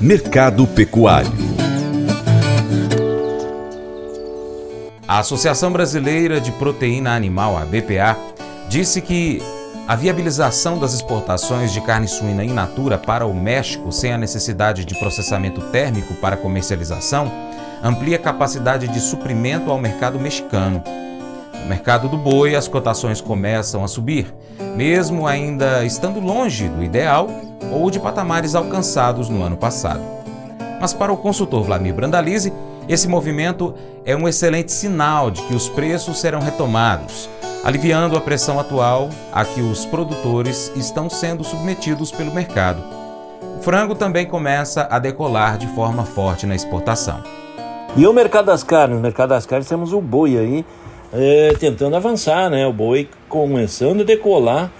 Mercado Pecuário A Associação Brasileira de Proteína Animal, a BPA, disse que a viabilização das exportações de carne suína in natura para o México sem a necessidade de processamento térmico para comercialização amplia a capacidade de suprimento ao mercado mexicano. No mercado do boi, as cotações começam a subir, mesmo ainda estando longe do ideal ou de patamares alcançados no ano passado. Mas para o consultor Vladimir Brandalize, esse movimento é um excelente sinal de que os preços serão retomados, aliviando a pressão atual a que os produtores estão sendo submetidos pelo mercado. O frango também começa a decolar de forma forte na exportação. E o mercado das carnes? No mercado das carnes temos o boi aí é, tentando avançar, né? O boi começando a decolar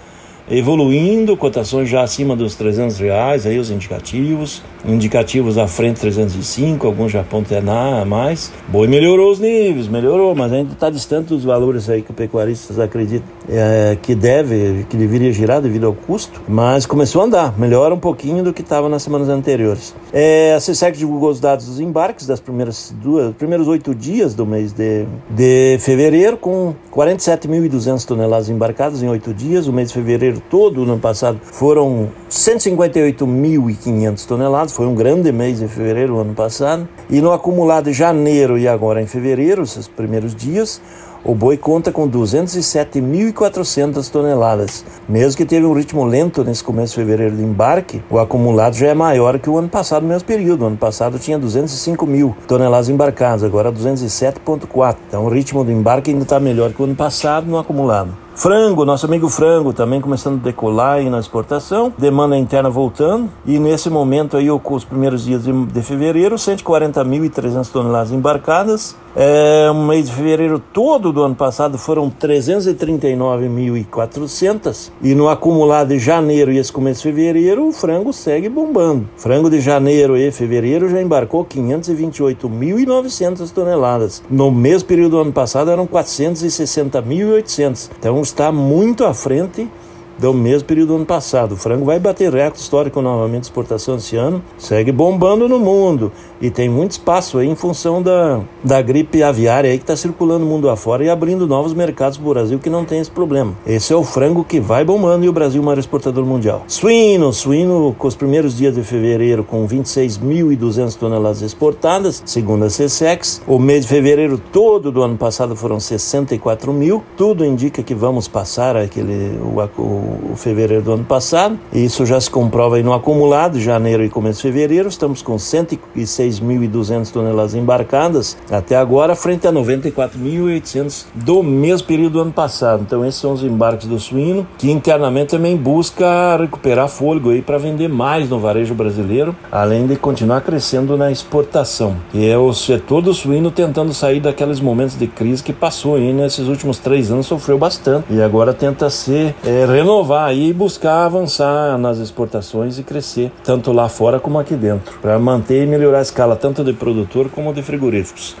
evoluindo, cotações já acima dos 300 reais, aí os indicativos, indicativos à frente 305, alguns já apontam a mais. Boi melhorou os níveis, melhorou, mas ainda está distante dos valores aí que o pecuaristas acreditam é, que deve, que deveria girar devido ao custo, mas começou a andar, melhora um pouquinho do que estava nas semanas anteriores. É, a CSEC divulgou os dados dos embarques das primeiras duas, primeiros oito dias do mês de, de fevereiro, com 47.200 toneladas embarcadas em oito dias, o mês de fevereiro todo, no passado, foram 158.500 toneladas. Foi um grande mês em fevereiro, ano passado. E no acumulado de janeiro e agora em fevereiro, esses primeiros dias, o boi conta com 207.400 toneladas. Mesmo que teve um ritmo lento nesse começo de fevereiro de embarque, o acumulado já é maior que o ano passado no mesmo período. O ano passado tinha 205 mil toneladas embarcadas, agora 207,4. Então o ritmo do embarque ainda está melhor que o ano passado no acumulado. Frango, nosso amigo frango também começando a decolar aí na exportação, demanda interna voltando e nesse momento aí os primeiros dias de, de fevereiro, 140.300 toneladas embarcadas. É, o mês de fevereiro todo do ano passado foram 339.400 e no acumulado de janeiro e esse começo de fevereiro o frango segue bombando. Frango de janeiro e fevereiro já embarcou 528.900 toneladas. No mesmo período do ano passado eram 460.800. Então está muito à frente do mesmo período do ano passado. O frango vai bater recorde histórico novamente de exportação esse ano, segue bombando no mundo e tem muito espaço aí em função da, da gripe aviária aí que está circulando mundo afora e abrindo novos mercados para o Brasil que não tem esse problema. Esse é o frango que vai bombando e o Brasil é o maior exportador mundial. Suíno, suíno com os primeiros dias de fevereiro com 26.200 toneladas exportadas, segundo a CSEX. O mês de fevereiro todo do ano passado foram 64 mil. Tudo indica que vamos passar aquele o, o, o fevereiro do ano passado. Isso já se comprova aí no acumulado, janeiro e começo de fevereiro. Estamos com 106 6.200 toneladas embarcadas até agora, frente a 94.800 do mesmo período do ano passado. Então, esses são os embarques do suíno, que internamente também busca recuperar fôlego aí para vender mais no varejo brasileiro, além de continuar crescendo na exportação. E é o setor do suíno tentando sair daqueles momentos de crise que passou aí nesses últimos três anos, sofreu bastante e agora tenta se é, renovar aí e buscar avançar nas exportações e crescer tanto lá fora como aqui dentro, para manter e melhorar a escala tanto de produtor como de frigoríficos.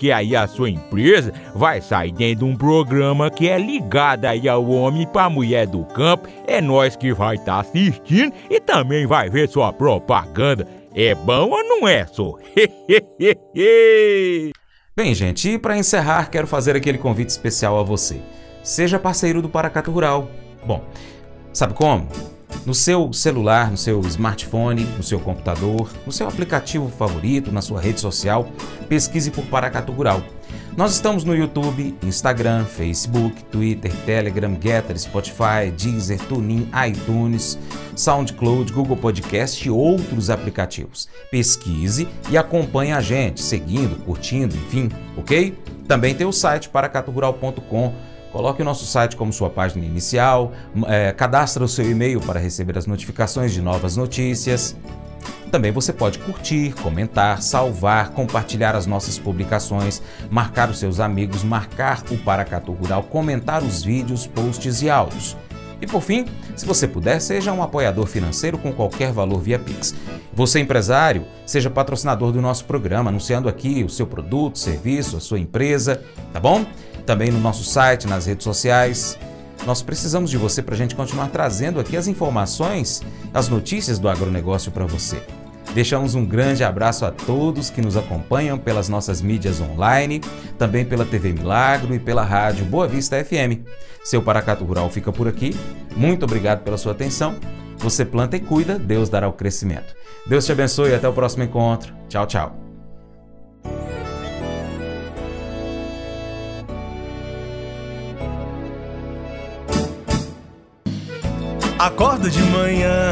aí a sua empresa vai sair dentro de um programa que é ligado aí ao homem para mulher do campo. É nós que vai estar tá assistindo e também vai ver sua propaganda. É bom ou não é, só? Bem, gente, e para encerrar, quero fazer aquele convite especial a você. Seja parceiro do Paracato Rural. Bom, sabe como? No seu celular, no seu smartphone, no seu computador, no seu aplicativo favorito, na sua rede social, pesquise por Paracato Rural. Nós estamos no YouTube, Instagram, Facebook, Twitter, Telegram, Getter, Spotify, Deezer, TuneIn, iTunes, SoundCloud, Google Podcast e outros aplicativos. Pesquise e acompanhe a gente, seguindo, curtindo, enfim, ok? Também tem o site paracaturural.com. Coloque o nosso site como sua página inicial, é, cadastre o seu e-mail para receber as notificações de novas notícias. Também você pode curtir, comentar, salvar, compartilhar as nossas publicações, marcar os seus amigos, marcar o Paracatu Rural, comentar os vídeos, posts e áudios. E por fim, se você puder, seja um apoiador financeiro com qualquer valor via Pix. Você, empresário, seja patrocinador do nosso programa, anunciando aqui o seu produto, serviço, a sua empresa, tá bom? Também no nosso site, nas redes sociais. Nós precisamos de você para a gente continuar trazendo aqui as informações, as notícias do agronegócio para você. Deixamos um grande abraço a todos que nos acompanham pelas nossas mídias online, também pela TV Milagro e pela rádio Boa Vista FM. Seu Paracato Rural fica por aqui. Muito obrigado pela sua atenção. Você planta e cuida, Deus dará o crescimento. Deus te abençoe e até o próximo encontro. Tchau, tchau. Acordo de manhã